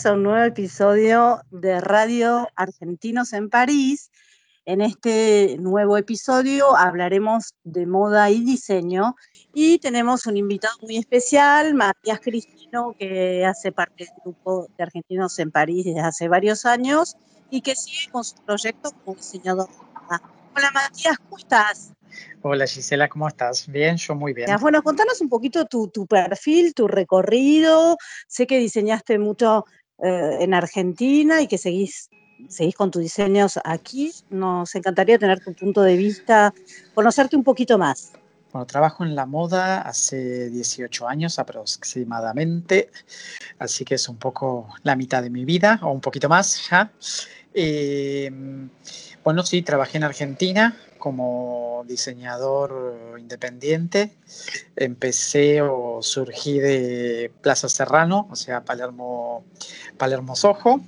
Bienvenidos a un nuevo episodio de Radio Argentinos en París. En este nuevo episodio hablaremos de moda y diseño y tenemos un invitado muy especial, Matías Cristino, que hace parte del grupo de Argentinos en París desde hace varios años y que sigue con su proyecto como diseñador. Hola Matías, ¿cómo estás? Hola Gisela, ¿cómo estás? Bien, yo muy bien. Bueno, contanos un poquito tu, tu perfil, tu recorrido. Sé que diseñaste mucho eh, en Argentina y que seguís, seguís con tus diseños aquí. Nos encantaría tener tu punto de vista, conocerte un poquito más. Bueno, trabajo en la moda hace 18 años aproximadamente, así que es un poco la mitad de mi vida o un poquito más ya. Eh, bueno, sí, trabajé en Argentina como diseñador independiente. Empecé o surgí de Plaza Serrano, o sea, Palermo, Palermo Sojo,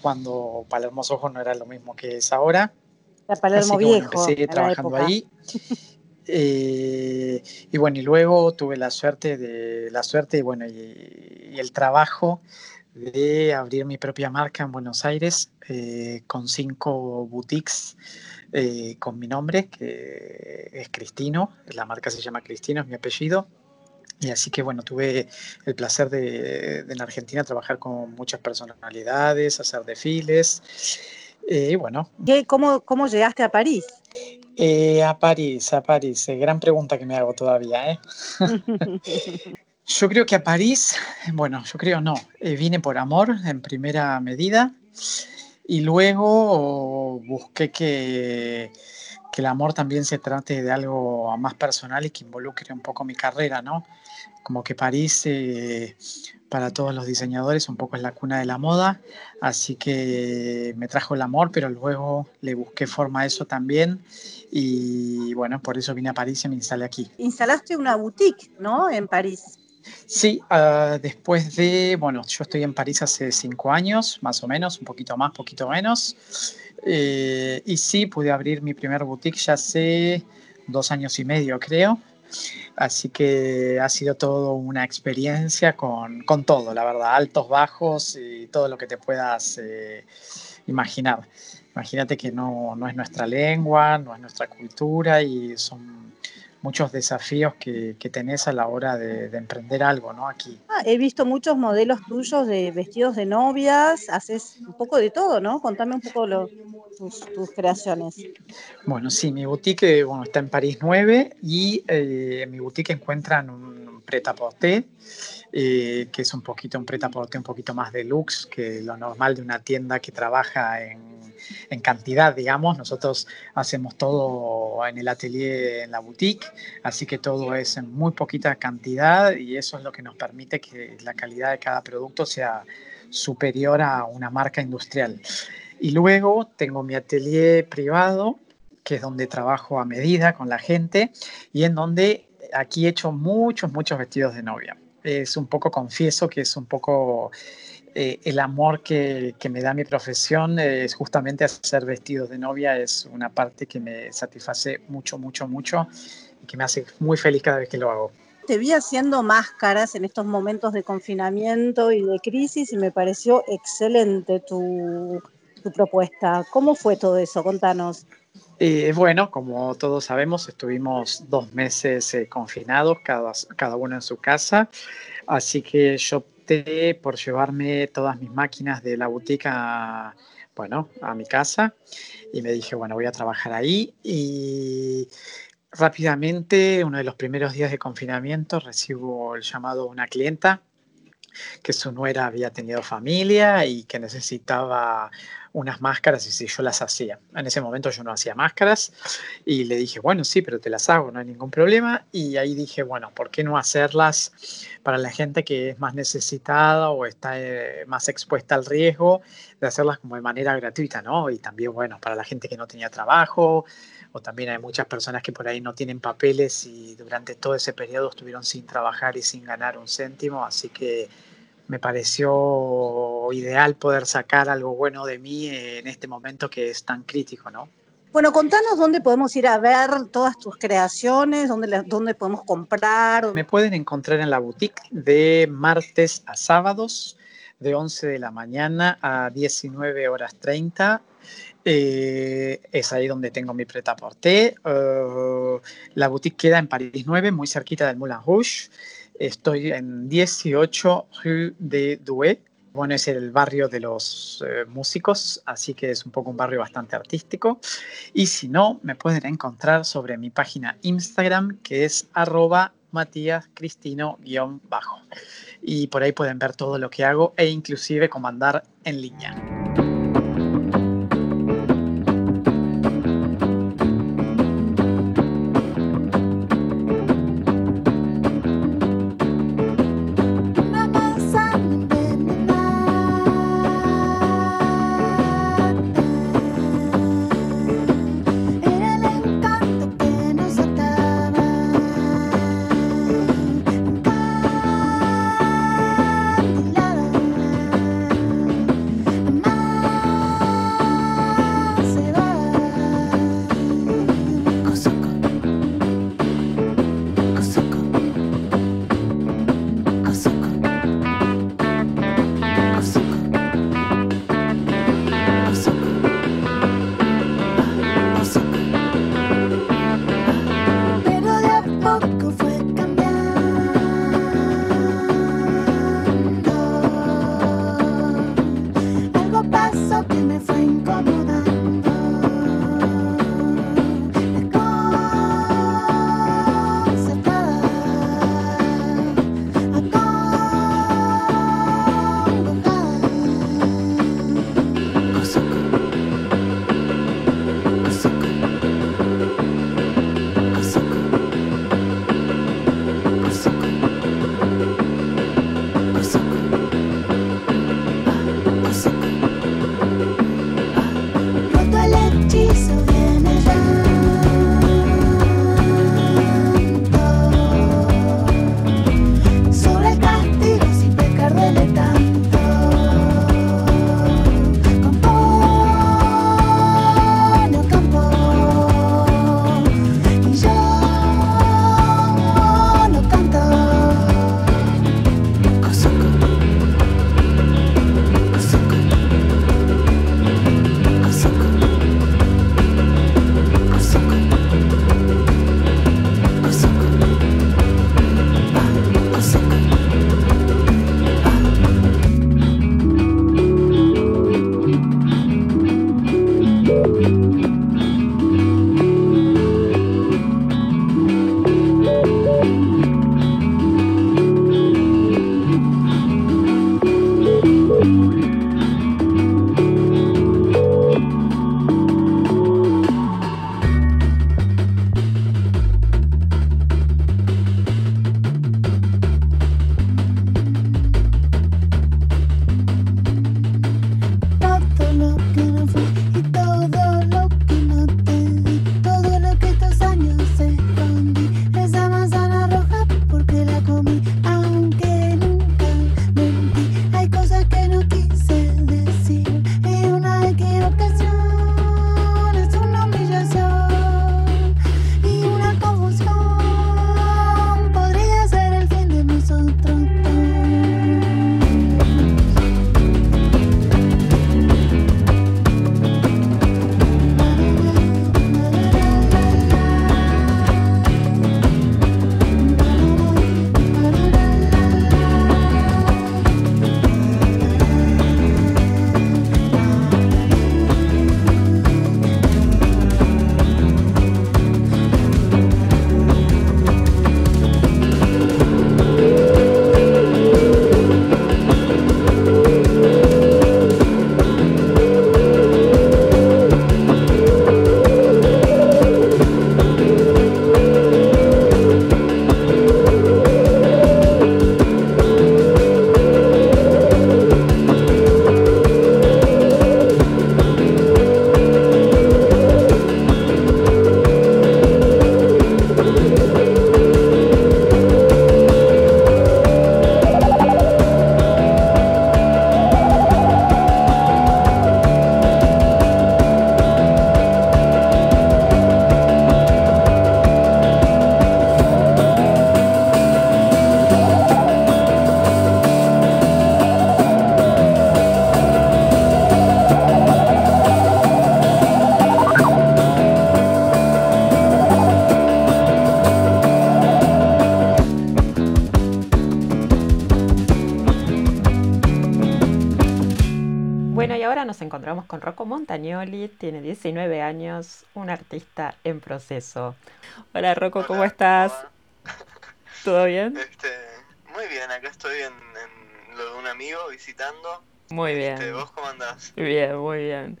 cuando Palermo Sojo no era lo mismo que es ahora. La Palermo que, bueno, Viejo. empecé trabajando ahí. Eh, y bueno, y luego tuve la suerte de la suerte y bueno, y, y el trabajo de abrir mi propia marca en Buenos Aires eh, con cinco boutiques eh, con mi nombre, que es Cristino, la marca se llama Cristino, es mi apellido. Y así que bueno, tuve el placer de, de en Argentina trabajar con muchas personalidades, hacer desfiles. eh, y bueno, ¿Qué- cómo, ¿Cómo llegaste a París? eh, a París, a París, eh, gran pregunta que me hago todavía, ¿eh? Yo creo que a París, bueno, yo creo no, eh, vine por amor en primera medida y luego busqué que, que el amor también se trate de algo más personal y que involucre un poco mi carrera, ¿no? Como que París eh, para todos los diseñadores un poco es la cuna de la moda, así que me trajo el amor, pero luego le busqué forma a eso también y bueno, por eso vine a París y me instalé aquí. Instalaste una boutique, ¿no? En París. Sí, ah, después de, bueno, yo estoy en París hace cinco años, más o menos, un poquito más, poquito menos. Eh, y sí, pude abrir mi primer boutique ya hace dos años y medio, creo. Así que ha sido todo una experiencia con, con todo, la verdad, altos, bajos y todo lo que te puedas eh, imaginar. Imagínate que no, no es nuestra lengua, no es nuestra cultura y son muchos desafíos que, que tenés a la hora de, de emprender algo, ¿no? Aquí. Ah, he visto muchos modelos tuyos de vestidos de novias, haces un poco de todo, ¿no? Contame un poco lo- tus, tus creaciones. Bueno, sí, mi boutique eh, bueno, está en París 9 y eh, en mi boutique encuentran un pret-à-porter, eh, que es un poquito un pret-à-porter un poquito más deluxe que lo normal de una tienda que trabaja en, en cantidad, digamos. Nosotros hacemos todo en el atelier, en la boutique, así que todo es en muy poquita cantidad y eso es lo que nos permite que la calidad de cada producto sea superior a una marca industrial. Y luego tengo mi atelier privado, que es donde trabajo a medida con la gente y en donde aquí he hecho muchos, muchos vestidos de novia. Es un poco, confieso que es un poco eh, el amor que, me da mi profesión, es justamente hacer vestidos de novia, es una parte que me satisface mucho, mucho, mucho y que me hace muy feliz cada vez que lo hago. Te vi haciendo máscaras en estos momentos de confinamiento y de crisis y me pareció excelente tu, tu propuesta. ¿Cómo fue todo eso? Contanos. Eh, bueno, como todos sabemos, estuvimos dos meses eh, confinados, cada, cada uno en su casa, así que yo opté por llevarme todas mis máquinas de la boutique a, bueno, a mi casa. Y me dije, bueno, voy a trabajar ahí y rápidamente, uno de los primeros días de confinamiento, recibo el llamado de una clienta que su nuera había tenido familia y que necesitaba unas máscaras y si yo las hacía. En ese momento yo no hacía máscaras y le dije, bueno, sí, pero te las hago, no hay ningún problema. Y ahí dije, bueno, ¿por qué no hacerlas para la gente que es más necesitada o está eh, más expuesta al riesgo de hacerlas como de manera gratuita, ¿no? Y también, bueno, para la gente que no tenía trabajo o también hay muchas personas que por ahí no tienen papeles y durante todo ese periodo estuvieron sin trabajar y sin ganar un céntimo, así que me pareció ideal poder sacar algo bueno de mí en este momento que es tan crítico, ¿no? Bueno, contanos dónde podemos ir a ver todas tus creaciones, dónde, dónde podemos comprar. Me pueden encontrar en la boutique de martes a sábados, de 11 de la mañana a 19 horas 30. Eh, es ahí donde tengo mi preta porté. Uh, la boutique queda en París 9, muy cerquita del Moulin Rouge. Estoy en 18 Rue de Douai. Bueno, es el barrio de los eh, músicos, así que es un poco un barrio bastante artístico. Y si no, me pueden encontrar sobre mi página Instagram, que es arroba matíascristino-bajo. Y por ahí pueden ver todo lo que hago e inclusive comandar en línea. Rocco Montagnoli, tiene 19 años, un artista en proceso. Hola Rocco, ¿cómo estás? ¿Todo bien? Este, muy bien, acá estoy en, en lo de un amigo visitando. Muy bien. Este, ¿Vos cómo andás? Bien, muy bien.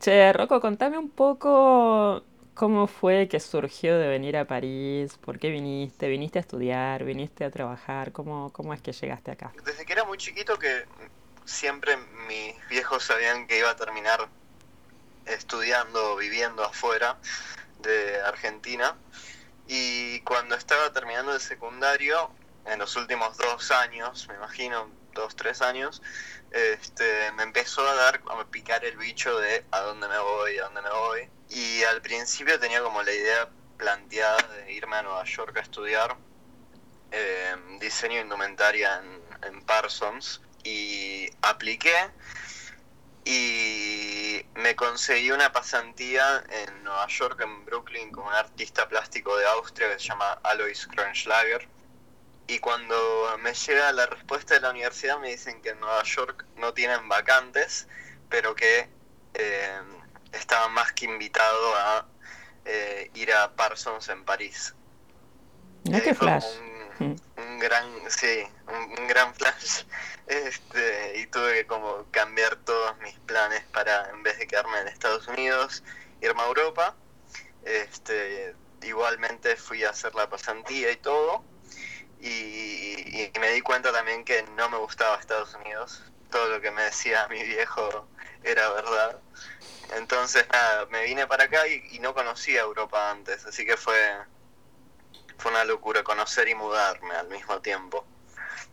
Che, Rocco, contame un poco cómo fue que surgió de venir a París, por qué viniste, viniste a estudiar, viniste a trabajar, cómo, cómo es que llegaste acá. Desde que era muy chiquito que siempre mis viejos sabían que iba a terminar estudiando, viviendo afuera de Argentina. Y cuando estaba terminando el secundario, en los últimos dos años, me imagino, dos, tres años, este, me empezó a dar, a picar el bicho de a dónde me voy, a dónde me voy. Y al principio tenía como la idea planteada de irme a Nueva York a estudiar eh, diseño e indumentaria en, en Parsons y apliqué y me conseguí una pasantía en Nueva York, en Brooklyn, con un artista plástico de Austria que se llama Alois Kronschlager. Y cuando me llega la respuesta de la universidad me dicen que en Nueva York no tienen vacantes, pero que eh, estaba más que invitado a eh, ir a Parsons en París. Fue flash. un. Un gran, sí, un, gran flash. Este, y tuve que como cambiar todos mis planes para, en vez de quedarme en Estados Unidos, irme a Europa. Este, igualmente fui a hacer la pasantía y todo. Y, me di cuenta también que no me gustaba Estados Unidos. Todo lo que me decía mi viejo era verdad. Entonces, nada, me vine para acá y no conocía Europa antes, así que fue, fue una locura conocer y mudarme al mismo tiempo.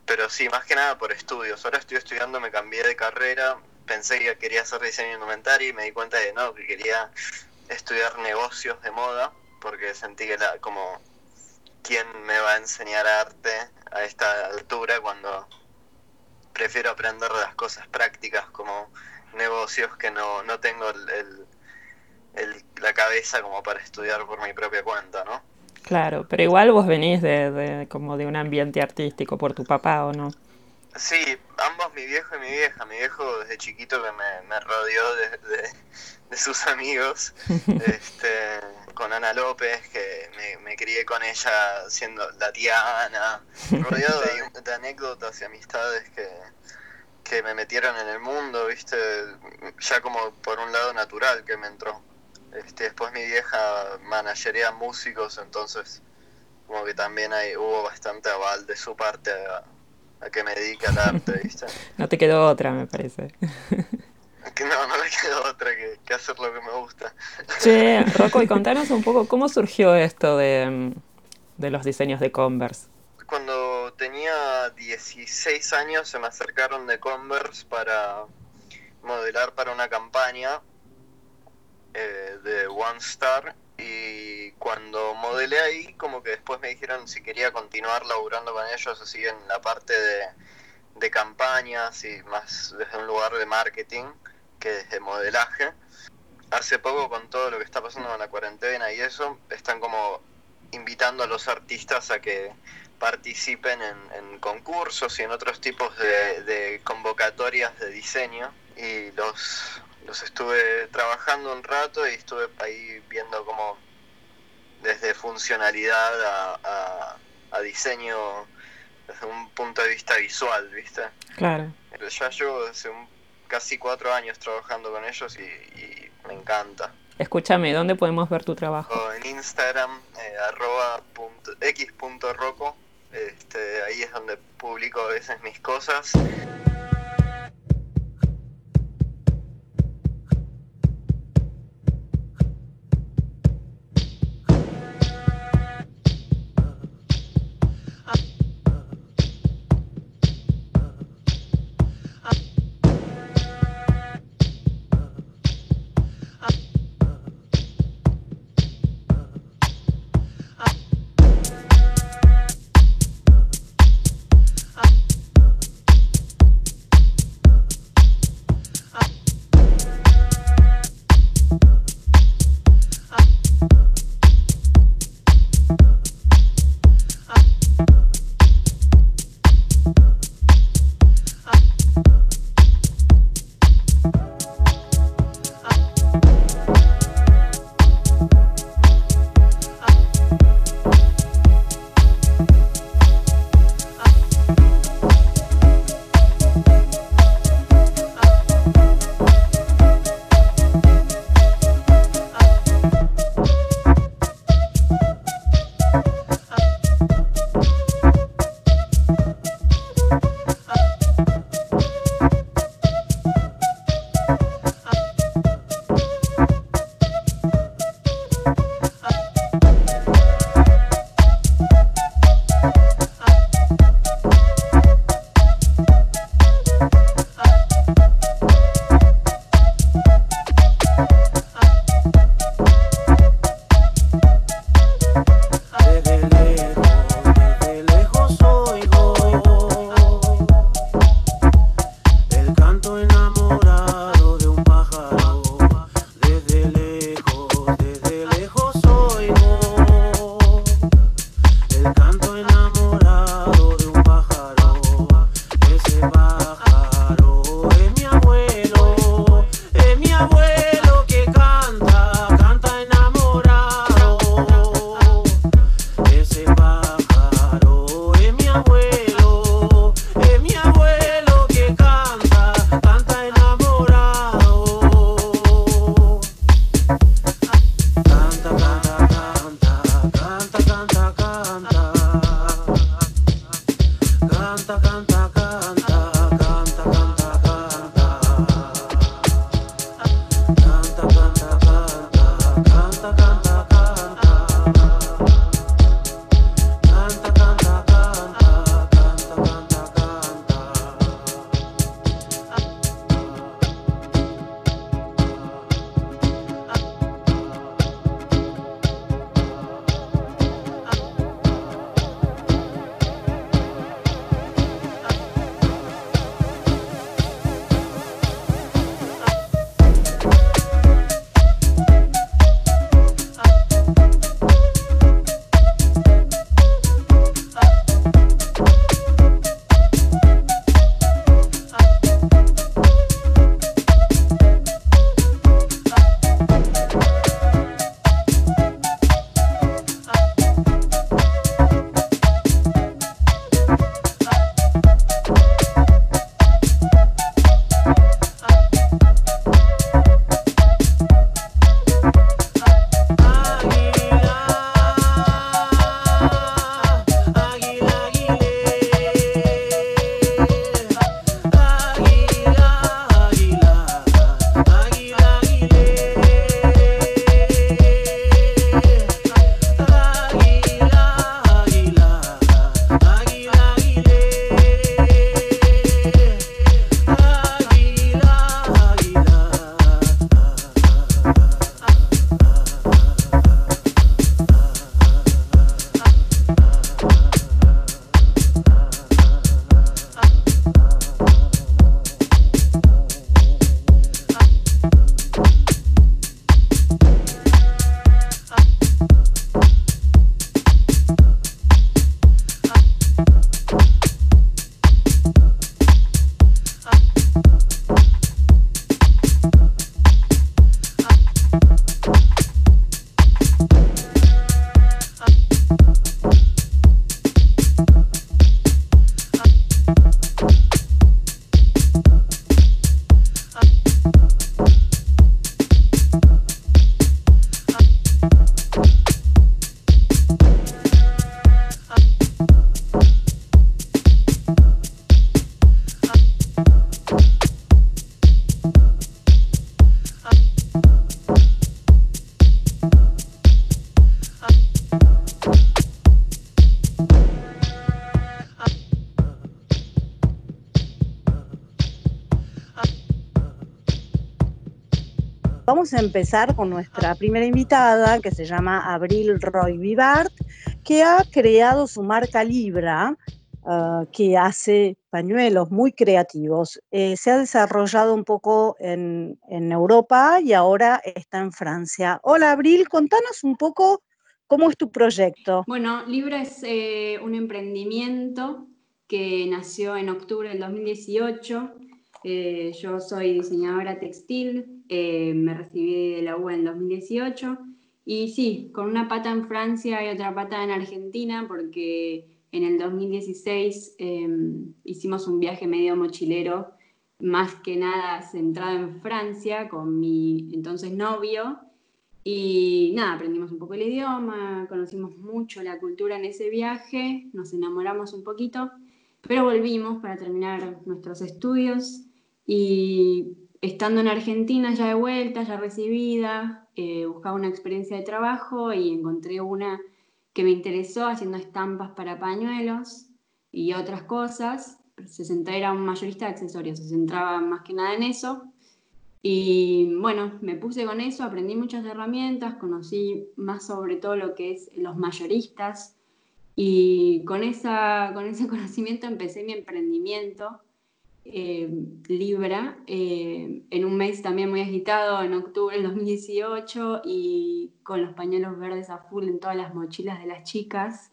Pero sí, más que nada por estudios. Ahora estoy estudiando, me cambié de carrera, pensé que quería hacer diseño indumentario y me di cuenta de no, que quería estudiar negocios de moda, porque sentí que era como, ¿quién me va a enseñar arte a esta altura cuando prefiero aprender de las cosas prácticas como negocios que no, no tengo el- el- la cabeza como para estudiar por mi propia cuenta, ¿no? Claro, pero igual vos venís de, de- como de un ambiente artístico por tu papá, ¿o no? Sí, ambos, mi viejo y mi vieja. Mi viejo desde chiquito que me, me rodeó de, de- de sus amigos, este, con Ana López, que me, me crié con ella siendo la tía Ana, rodeado de, de anécdotas y amistades que, que me metieron en el mundo, viste, ya como por un lado natural que me entró. Este, después mi vieja managería músicos, entonces como que también hay, hubo bastante aval de su parte a, a que me dedique al arte, ¿viste? No te quedó otra, me parece. Que no, no me queda otra que, que hacer lo que me gusta. Che, Rocco, y contanos un poco cómo surgió esto de, de los diseños de Converse. Cuando tenía 16 años se me acercaron de Converse para modelar para una campaña eh, de One Star y cuando modelé ahí como que después me dijeron si quería continuar laburando con ellos así en la parte de, de campañas y más desde un lugar de marketing que desde modelaje. Hace poco con todo lo que está pasando con la cuarentena y eso, están como invitando a los artistas a que participen en, concursos y en otros tipos de convocatorias de diseño y los, los estuve trabajando un rato y estuve ahí viendo como desde funcionalidad a, a- a diseño desde un punto de vista visual, ¿viste? Claro. Pero ya llevo hace un- casi cuatro años trabajando con ellos y, y me encanta. Escúchame, ¿dónde podemos ver tu trabajo? O en Instagram, eh, arroba punto- x punto roco, este, ahí es donde publico a veces mis cosas. Vamos a empezar con nuestra primera invitada, que se llama Abril Roy Vivart, que ha creado su marca Libra, uh, que hace pañuelos muy creativos. Eh, se ha desarrollado un poco en, en, Europa y ahora está en Francia. Hola Abril, contanos un poco cómo es tu proyecto. Bueno, Libra es eh, un emprendimiento que nació en octubre del 2018 eh, yo soy diseñadora textil, eh, me recibí de la U en 2018 y sí, con una pata en Francia y otra pata en Argentina porque en el 2016 em, hicimos un viaje medio mochilero, más que nada centrado en Francia con mi entonces novio. Y nada, aprendimos un poco el idioma, conocimos mucho la cultura en ese viaje, nos enamoramos un poquito, pero volvimos para terminar nuestros estudios y estando en Argentina ya de vuelta, ya recibida, eh, buscaba una experiencia de trabajo y encontré una que me interesó haciendo estampas para pañuelos y otras cosas. Se centraba, era un mayorista de accesorios, se centraba más que nada en eso. Y bueno, me puse con eso, aprendí muchas herramientas, conocí más sobre todo lo que es los mayoristas y con, esa, con ese conocimiento empecé mi emprendimiento eh, Libra, eh, en un mes también muy agitado, en octubre del 2018, y con los pañuelos verdes a full en todas las mochilas de las chicas.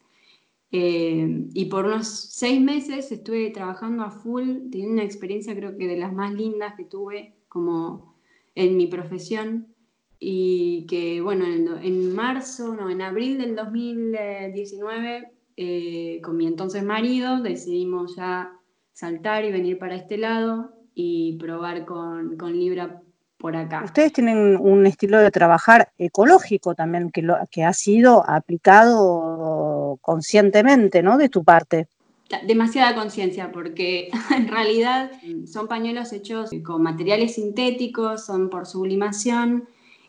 Eh, y por unos seis meses estuve trabajando a full, teniendo una experiencia creo que de las más lindas que tuve como en mi profesión. Y que bueno, en, marzo, no, en abril del 2019, con mi entonces marido, decidimos ya saltar y venir para este lado y probar con, con Libra por acá. Ustedes tienen un estilo de trabajar ecológico también que, lo, que ha sido aplicado conscientemente, ¿no? De tu parte. Demasiada conciencia, porque en realidad son pañuelos hechos con materiales sintéticos, son por sublimación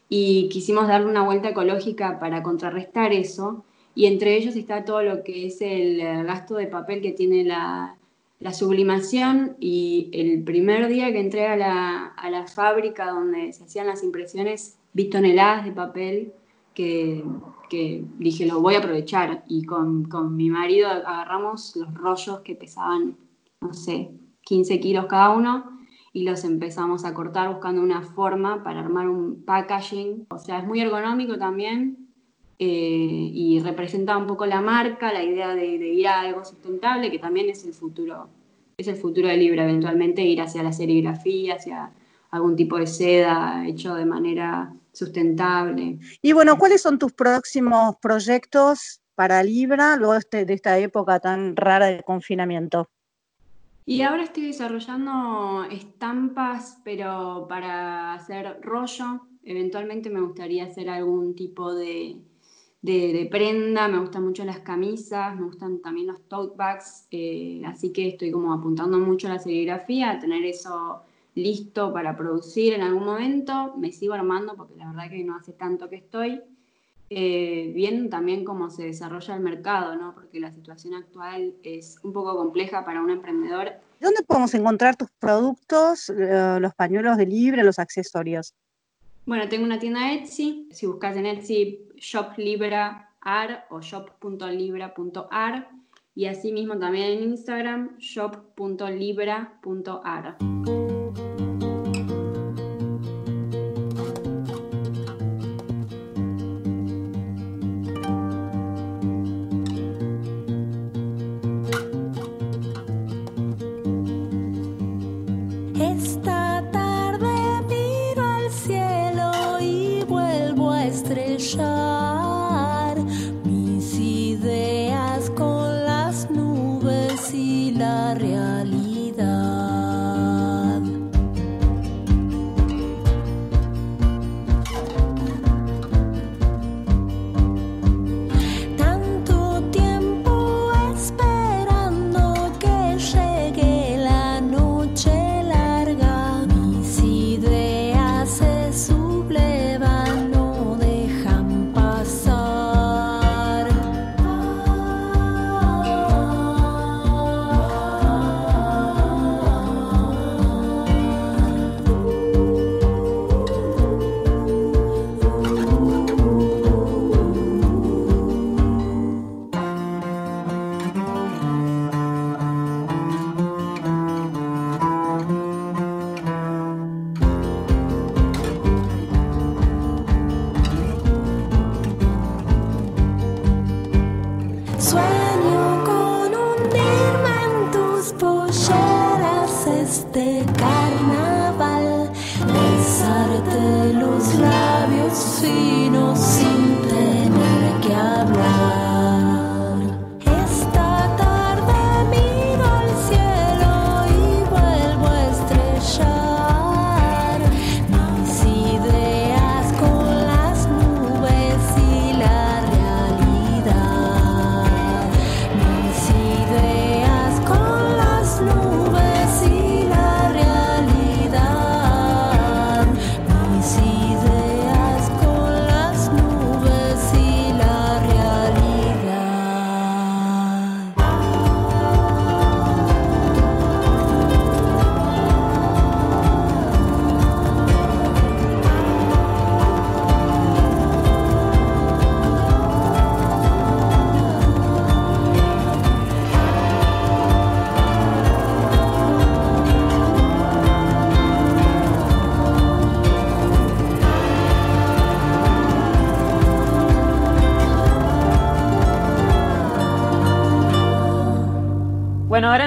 y quisimos darle una vuelta ecológica para contrarrestar eso. Y entre ellos está todo lo que es el gasto de papel que tiene la, la sublimación y el primer día que entré a la, a la, fábrica donde se hacían las impresiones vi toneladas de papel que, que dije lo voy a aprovechar y con, con, mi marido agarramos los rollos que pesaban, no sé, 15 kilos cada uno y los empezamos a cortar buscando una forma para armar un packaging. O sea, es muy ergonómico también eh, y representa un poco la marca, la idea de, ir a algo sustentable, que también es el futuro, es el futuro del libro, eventualmente ir hacia la serigrafía, hacia algún tipo de seda hecho de manera sustentable. Y bueno, ¿cuáles son tus próximos proyectos para Libra luego de esta época tan rara de confinamiento? Y ahora estoy desarrollando estampas, pero para hacer rollo. Eventualmente me gustaría hacer algún tipo de, de, prenda, me gustan mucho las camisas, me gustan también los tote bags, eh, así que estoy como apuntando mucho a la serigrafía, a tener eso listo para producir en algún momento. Me sigo armando porque la verdad que no hace tanto que estoy. Eh, viendo también cómo se desarrolla el mercado, ¿no? porque la situación actual es un poco compleja para un emprendedor. ¿Dónde podemos encontrar tus productos, eh, los pañuelos de libre, los accesorios? Bueno, tengo una tienda Etsy. Si buscas en Etsy Shop Libra Ar o shop.libra.ar y asimismo también en Instagram shop.libra.ar.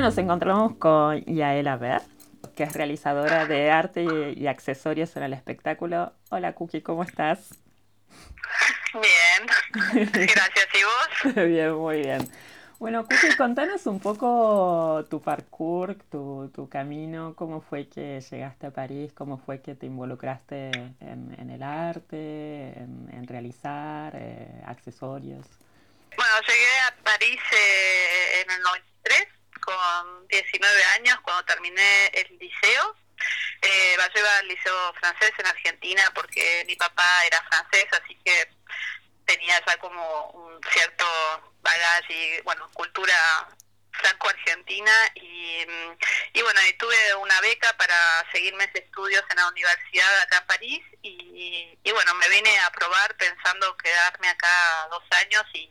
nos encontramos con Yaela Ver, que es realizadora de arte y, accesorios en el espectáculo. Hola Cookie, ¿cómo estás? Bien, gracias. ¿Y vos? bien, muy bien. Bueno, Cookie, contanos un poco tu parkour, tu, camino, cómo fue que llegaste a París, cómo fue que te involucraste en, el arte, en, realizar eh, accesorios. Bueno, llegué a París eh, en el 93 con 19 años cuando terminé el liceo. Eh, yo iba al liceo francés en Argentina porque mi papá era francés, así que tenía ya como un cierto bagaje y, bueno, cultura franco-argentina y, y bueno, tuve una beca para seguir mis estudios en la universidad acá en París y, y bueno, me vine a probar pensando quedarme acá dos años y,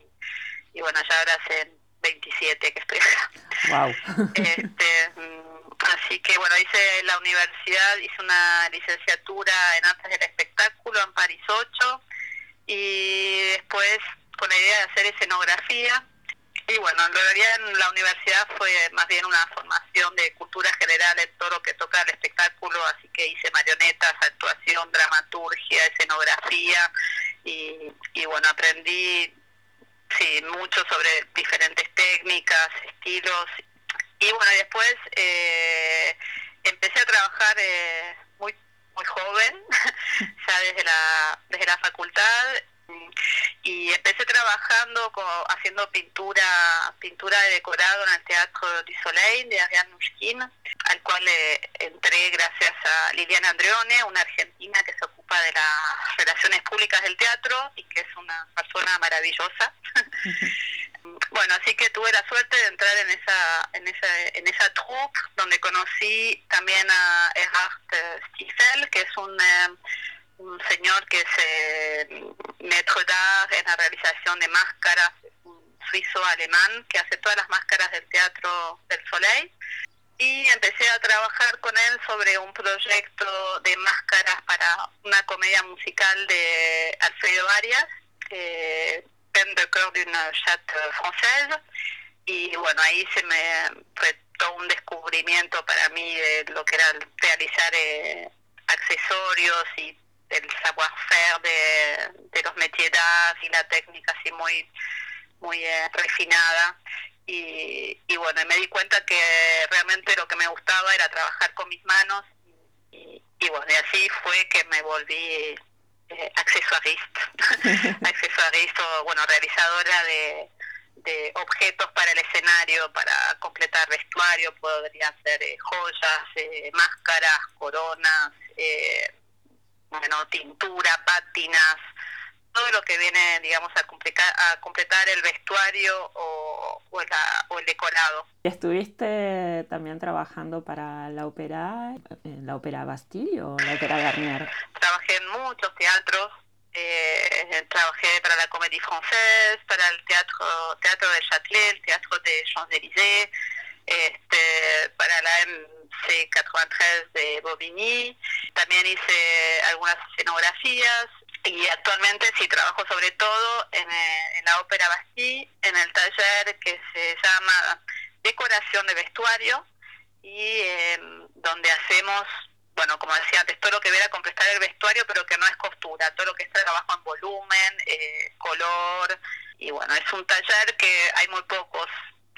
y bueno, ya ahora hace 27 que estoy acá. Wow. Este, mm, así que bueno, hice la universidad, hice una licenciatura en artes del espectáculo en París 8 y después con la idea de hacer escenografía. Y bueno, en realidad en la universidad fue más bien una formación de cultura general en todo lo que toca el espectáculo, así que hice marionetas, actuación, dramaturgia, escenografía y, y bueno, aprendí sí, mucho sobre diferentes técnicas, estilos. Y bueno, después eh, empecé a trabajar eh, muy muy joven, ya desde la, desde la facultad, y empecé trabajando haciendo pintura pintura de decorado en el Teatro du Soleil de Ariane Mushkin, al cual entré gracias a Liliana Andreone, una argentina que se ocupa de las relaciones públicas del teatro y que es una persona maravillosa. bueno, así que tuve la suerte de entrar en esa en esa en esa troupe donde conocí también a Erhard Stiefel, que es un eh, un señor que es eh, maître en la realización de máscaras, suizo alemán que hace todas las máscaras del Teatro del Soleil. Y empecé a trabajar con él sobre un proyecto de máscaras para una comedia musical de Alfredo Arias, que Peine de cœur d'une chatte française. Y bueno, ahí se me fue todo un descubrimiento para mí de lo que era realizar eh, accesorios y el savoir-faire de, los métiers y la técnica así muy, muy eh, refinada. Y, y bueno, me di cuenta que realmente lo que me gustaba era trabajar con mis manos y, y bueno, y así fue que me volví eh, accesorista o bueno, realizadora de, de objetos para el escenario, para completar vestuario, podría ser eh, joyas, eh, máscaras, coronas, eh, bueno, tintura, pátinas, todo lo que viene, digamos, a, complicar, a completar el vestuario o, o, el decorado. ¿Estuviste también trabajando para la ópera, la ópera Bastille o la ópera Garnier? Trabajé en muchos teatros, eh, trabajé para la Comédie Française, para el Teatro, teatro de Châtelet, el Teatro de Champs-Élysées, este, para la MC93 de Bobigny. También hice algunas escenografías y actualmente sí trabajo sobre todo en, eh, la Ópera Bastille, en el taller que se llama Decoración de Vestuario y em, donde hacemos, bueno, como decía antes, todo lo que viene a completar el vestuario, pero que no es costura, todo lo que es trabajo en volumen, eh, color, y bueno, es un taller que hay muy pocos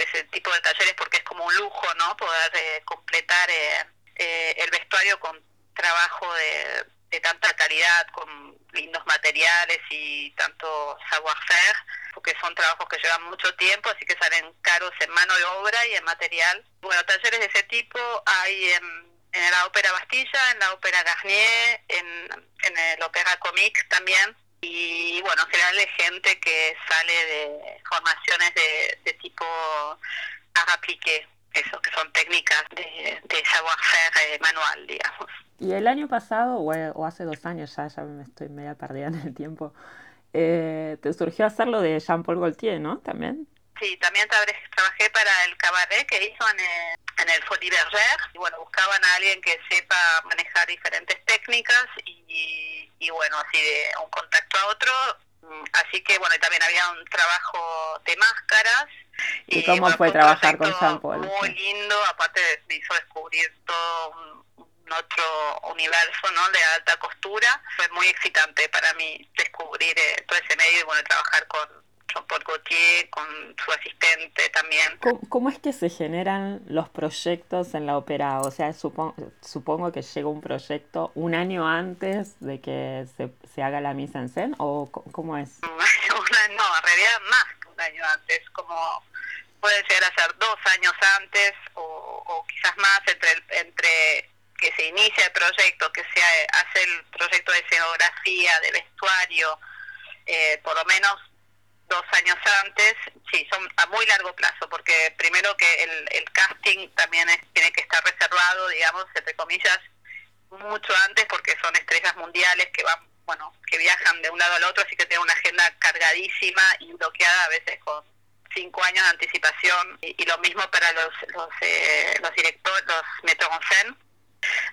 ese tipo de talleres porque es como un lujo, ¿no? Poder eh, completar eh, eh, el vestuario con trabajo de, de tanta calidad, con lindos materiales y tanto savoir-faire, porque son trabajos que llevan mucho tiempo, así que salen caros en mano de obra y en material. Bueno, talleres de ese tipo hay en, en la Ópera Bastilla, en la Ópera Garnier, en, en el Ópera Comique también. Y bueno, en general gente que sale de formaciones de, tipo art appliqué, eso, que son técnicas de, de savoir-faire eh, manual, digamos. Y el año pasado, o, o hace dos años ya, ya me estoy media perdida en el tiempo, eh, te surgió hacerlo de Jean-Paul Gaultier, ¿no? También. Sí, también trabajé para el cabaret que hizo en el, en el Folie Bergère. Y bueno, buscaban a alguien que sepa manejar diferentes técnicas y, y bueno, así de un contacto a otro. Mm, Así que bueno, y también había un trabajo de máscaras. ¿Y cómo bueno, fue trabajar con Jean-Paul? Muy Sí. lindo, aparte me hizo descubrir todo un, un otro universo ¿no? de alta costura. Fue muy excitante para mí descubrir eh, todo ese medio y bueno, trabajar con Jean-Paul Gaultier, con su asistente también. ¿Cómo, cómo es que se generan los proyectos en la ópera? O sea, supongo, supongo que llega un proyecto un año antes de que se, se haga la mise en scène, o cómo es? No, en realidad más que un año antes, como puede llegar a ser dos años antes o, o quizás más entre, el- entre que se inicia el proyecto, que se hace el proyecto de escenografía, de vestuario, eh, por lo menos dos años antes, sí, son a muy largo plazo, porque primero que el, el casting también es- tiene que estar reservado, digamos, entre comillas, mucho antes porque son estrellas mundiales que van, bueno, que viajan de un lado al otro, así que tienen una agenda cargadísima y bloqueada a veces con cinco años de anticipación y, lo mismo para los los, eh, los directores, los metros en scène.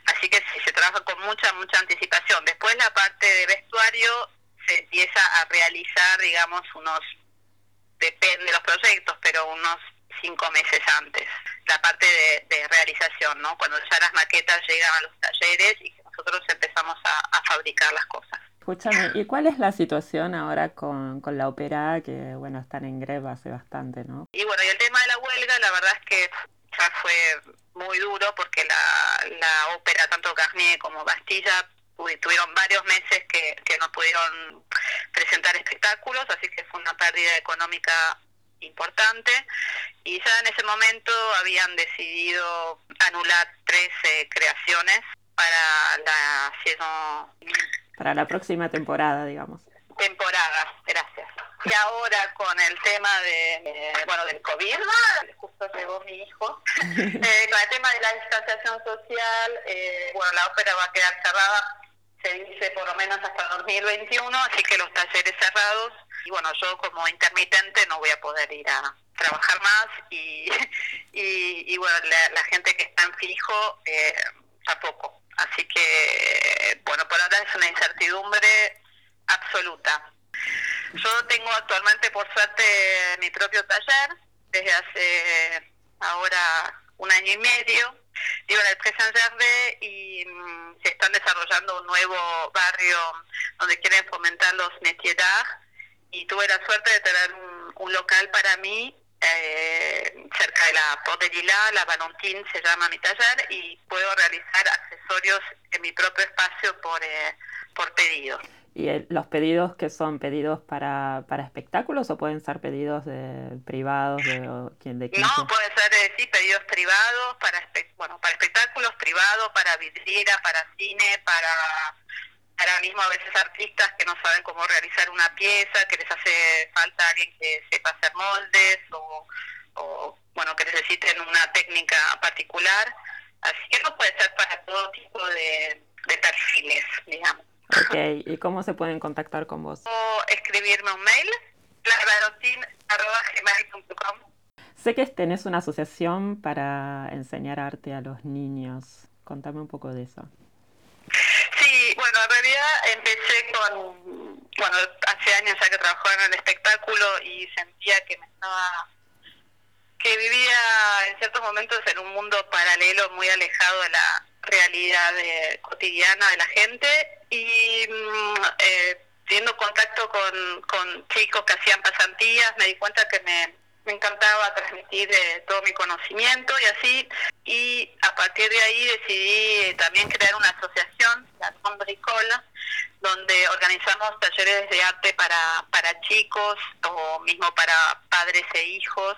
Así que sí, se trabaja con mucha, mucha anticipación. Después la parte de vestuario se empieza a realizar, digamos, unos, depende de los proyectos, pero unos cinco meses antes. La parte de, de realización, ¿no? Cuando ya las maquetas llegan a los talleres y nosotros empezamos a, a fabricar las cosas. Escúchame, ¿y cuál es la situación ahora con, con la ópera que, bueno, están en greve hace bastante, ¿no? Y bueno, y el tema de la huelga, la verdad es que ya fue muy duro porque la, la ópera, tanto Garnier como Bastilla, tuvieron varios meses que, que no pudieron presentar espectáculos, así que fue una pérdida económica importante. Y ya en ese momento habían decidido anular 13 creaciones para la saison Para la próxima temporada, digamos. temporada, gracias. Y ahora con el tema de, eh, bueno, del COVID, justo llegó mi hijo, eh, con el tema de la distanciación social, eh, bueno, la ópera va a quedar cerrada, se dice por lo menos hasta 2021, así que los talleres cerrados, y bueno, yo como intermitente no voy a poder ir a trabajar más, y, y, y bueno, la, la gente que está en fijo, eh, tampoco. Así que, bueno, por ahora es una incertidumbre absoluta. Yo tengo actualmente, por suerte, mi propio taller desde hace ahora un año y medio. Vivo en el Verde y mm, se están desarrollando un nuevo barrio donde quieren fomentar los métiers y tuve la suerte de tener un, local para mí eh, cerca de la Porte de Lila, la Valentine se llama mi taller y puedo realizar accesorios en mi propio espacio por, eh, por pedido. ¿Y el- los pedidos que son pedidos para, para espectáculos o pueden ser pedidos de, privados de, quien de quién sea? No, puede ser, eh, sí, pedidos privados, para espe- bueno, para espectáculos privados, para vidriera, para cine, para, para mismo a veces artistas que no saben cómo realizar una pieza, que les hace falta alguien que sepa hacer moldes o, o, bueno, que necesiten una técnica particular. Así que no puede ser para todo tipo de, de perfiles, digamos. Ok, ¿y cómo se pueden contactar con vos? O escribirme un mail, clavarotin.com. Sé que tenés una asociación para enseñar arte a los niños. Contame un poco de eso. Sí, bueno, en realidad empecé con, bueno, hace años ya que trabajaba en el espectáculo y sentía que me estaba, que vivía en ciertos momentos en un mundo paralelo muy alejado de la realidad eh, cotidiana de la gente y mm, eh, teniendo contacto con, con chicos que hacían pasantías me di cuenta que me, me encantaba transmitir eh, todo mi conocimiento y así y a partir de ahí decidí también crear una asociación, la Bricol, donde organizamos talleres de arte para, para chicos o mismo para padres e hijos.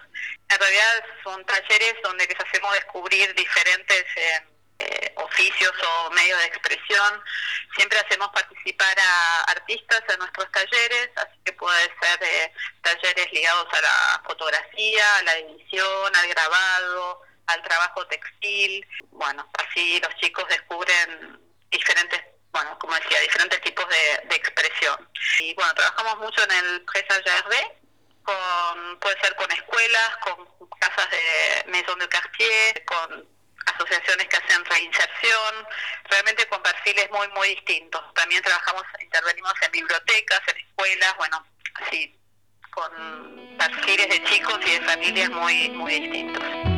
En realidad son talleres donde les hacemos descubrir diferentes eh, eh, oficios o medios de expresión. Siempre hacemos participar a artistas en nuestros talleres, así que puede ser eh, talleres ligados a la fotografía, a la edición, al grabado, al trabajo textil. Bueno, así los chicos descubren diferentes bueno, como decía, diferentes tipos de, expresión. Y bueno, trabajamos mucho en el Presa con, puede ser con escuelas, con casas de Maison de Cartier, con asociaciones que hacen reinserción, realmente con perfiles muy, muy distintos. También trabajamos, intervenimos en bibliotecas, en escuelas, bueno, así, con perfiles de chicos y de familias muy, muy distintos.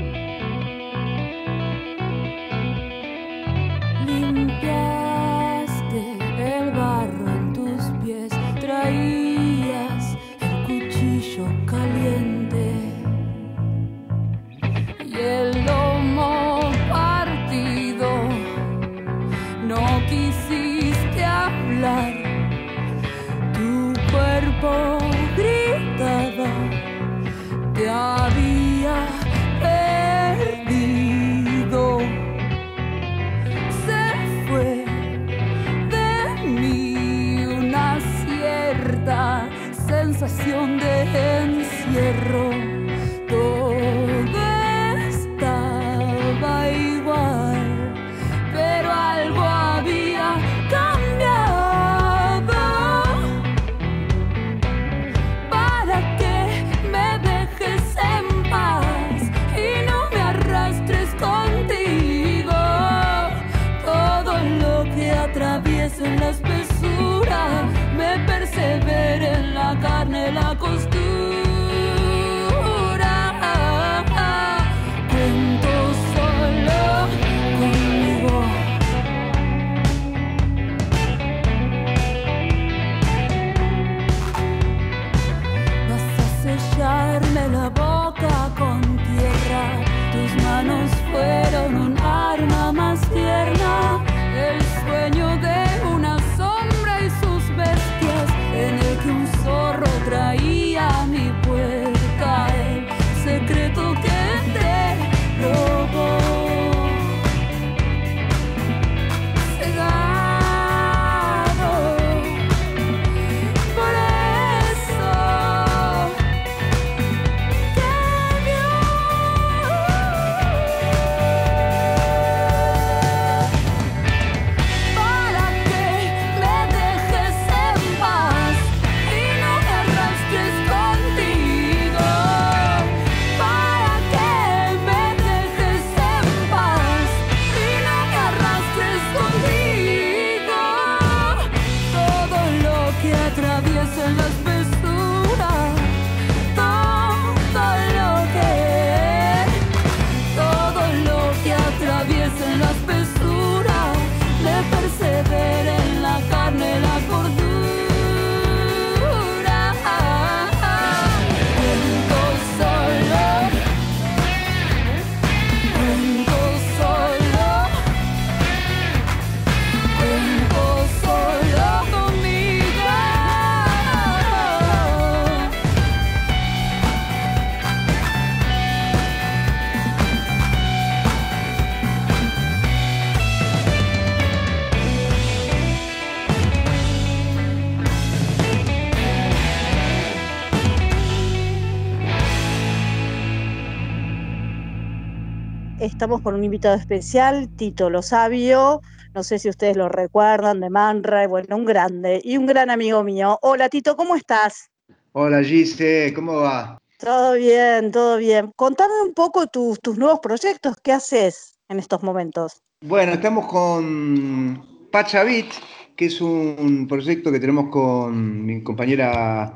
Estamos con un invitado especial, Tito Lo Sabio. No sé si ustedes lo recuerdan, de Manra, bueno, un grande y un gran amigo mío. Hola Tito, ¿cómo estás? Hola Gise, ¿cómo va? Todo bien, todo bien. Contame un poco tus, tus nuevos proyectos, ¿qué haces en estos momentos? Bueno, estamos con Pachavit, que es un proyecto que tenemos con mi compañera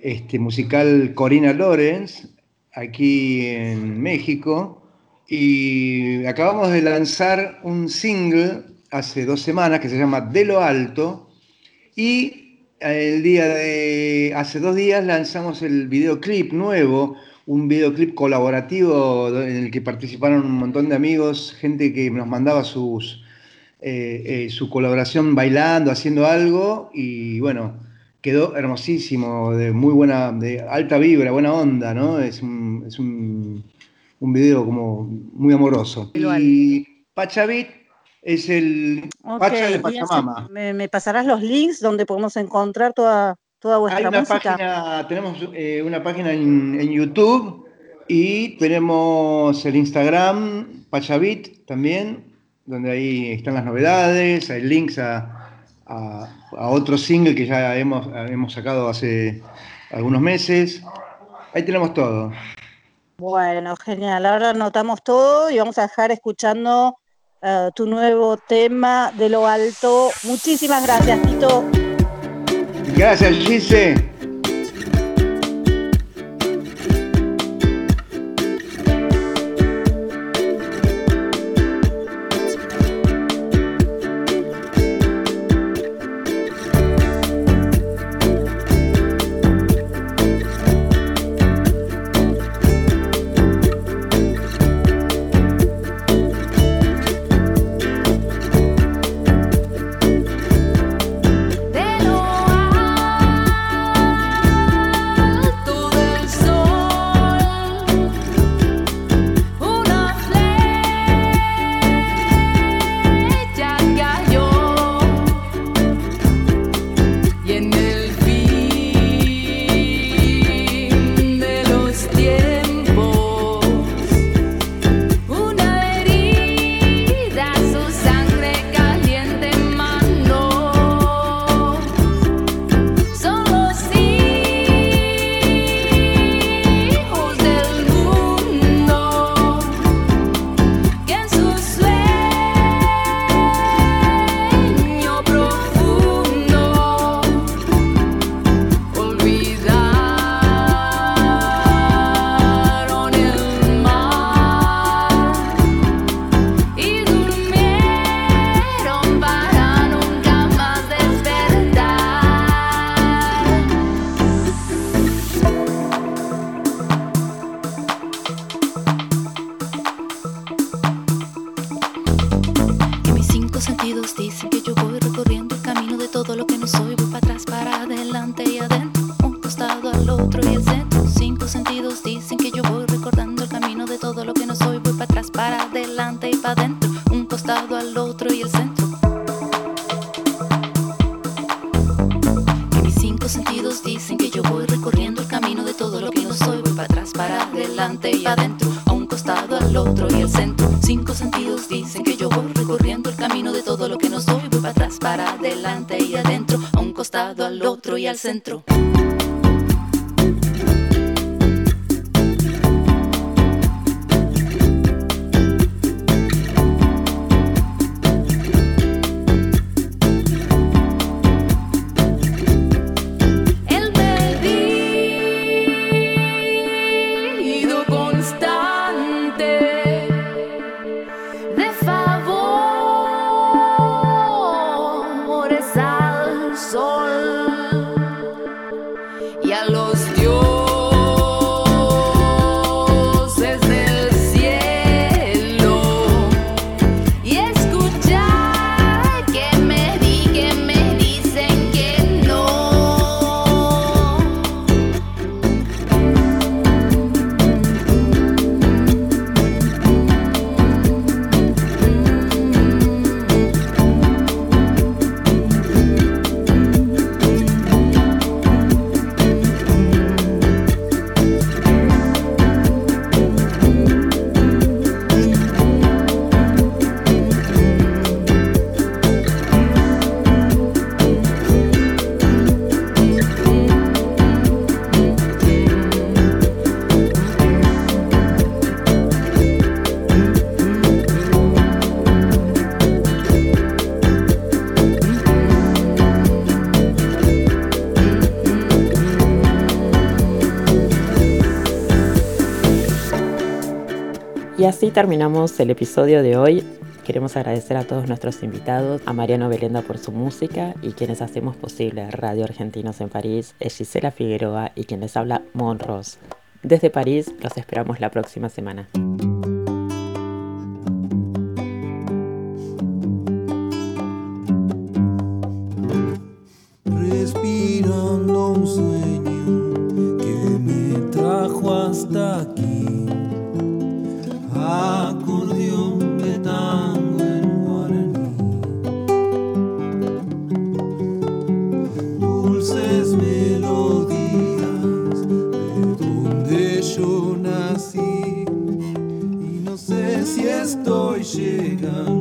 este, musical Corina Lorenz, aquí en México. Y acabamos de lanzar un single hace dos semanas que se llama De lo Alto y el día de hace dos días lanzamos el videoclip nuevo, un videoclip colaborativo en el que participaron un montón de amigos, gente que nos mandaba sus eh, eh, su colaboración bailando, haciendo algo y bueno, quedó hermosísimo, de muy buena, de alta vibra, buena onda, ¿no? Es un, es un, un video como muy amoroso. Y Pachavit es el Pacha de Pachamama. me, me pasarás los links donde podemos encontrar toda, toda Hay vuestra una música. página, tenemos eh, una página en, en YouTube y tenemos el Instagram Pachavit también, donde ahí están las novedades, hay links a, a- a otro single que ya hemos, hemos sacado hace algunos meses. Ahí tenemos todo. Bueno, genial. Ahora anotamos todo y vamos a dejar escuchando eh, tu nuevo tema de lo alto. Muchísimas gracias, Tito. Gracias, Gise. Y así terminamos el episodio de hoy. Queremos agradecer a todos nuestros invitados, a Mariano Belenda por su música y quienes hacemos posible Radio Argentinos en París, es Gisela Figueroa y quien les habla Monros. Desde París los esperamos la próxima semana. Respirando un sueño que me trajo hasta aquí. Yo nací.